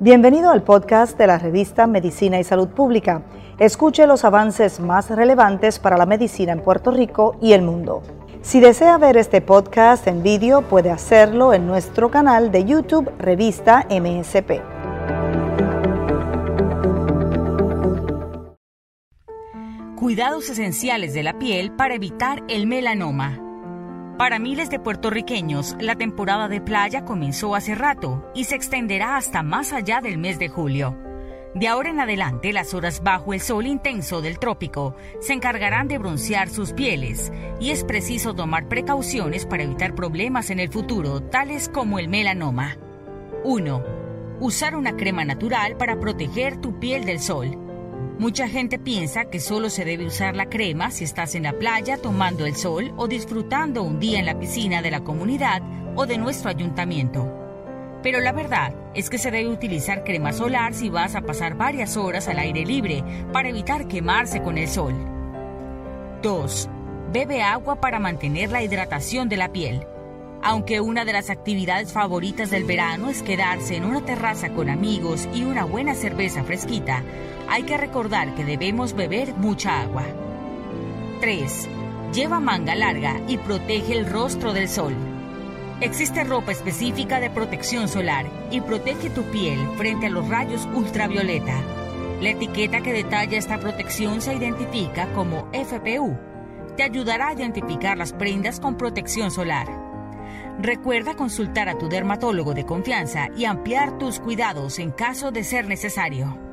Bienvenido al podcast de la revista Medicina y Salud Pública. Escuche los avances más relevantes para la medicina en Puerto Rico y el mundo. Si desea ver este podcast en vídeo, puede hacerlo en nuestro canal de YouTube Revista MSP. Cuidados esenciales de la piel para evitar el melanoma. Para miles de puertorriqueños, la temporada de playa comenzó hace rato y se extenderá hasta más allá del mes de julio. De ahora en adelante, las horas bajo el sol intenso del trópico se encargarán de broncear sus pieles y es preciso tomar precauciones para evitar problemas en el futuro, tales como el melanoma. 1. Usar una crema natural para proteger tu piel del sol. Mucha gente piensa que solo se debe usar la crema si estás en la playa tomando el sol o disfrutando un día en la piscina de la comunidad o de nuestro ayuntamiento. Pero la verdad es que se debe utilizar crema solar si vas a pasar varias horas al aire libre para evitar quemarse con el sol. 2. Bebe agua para mantener la hidratación de la piel. Aunque una de las actividades favoritas del verano es quedarse en una terraza con amigos y una buena cerveza fresquita, hay que recordar que debemos beber mucha agua. 3. Lleva manga larga y protege el rostro del sol. Existe ropa específica de protección solar y protege tu piel frente a los rayos ultravioleta. La etiqueta que detalla esta protección se identifica como FPU. Te ayudará a identificar las prendas con protección solar. Recuerda consultar a tu dermatólogo de confianza y ampliar tus cuidados en caso de ser necesario.